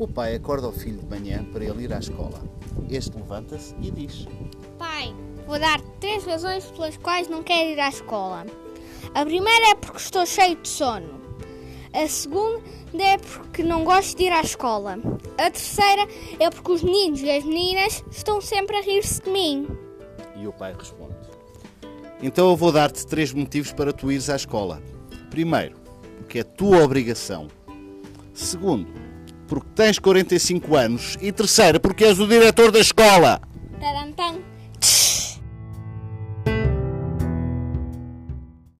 O pai acorda o filho de manhã para ele ir à escola. Este levanta-se e diz: Pai, vou dar três razões pelas quais não quero ir à escola. A primeira é porque estou cheio de sono. A segunda é porque não gosto de ir à escola. A terceira é porque os meninos e as meninas estão sempre a rir-se de mim. E o pai responde: Então eu vou dar-te três motivos para tu ires à escola. Primeiro, porque é tua obrigação. Segundo, porque tens 45 anos. E terceira, porque és o diretor da escola. Tarantam.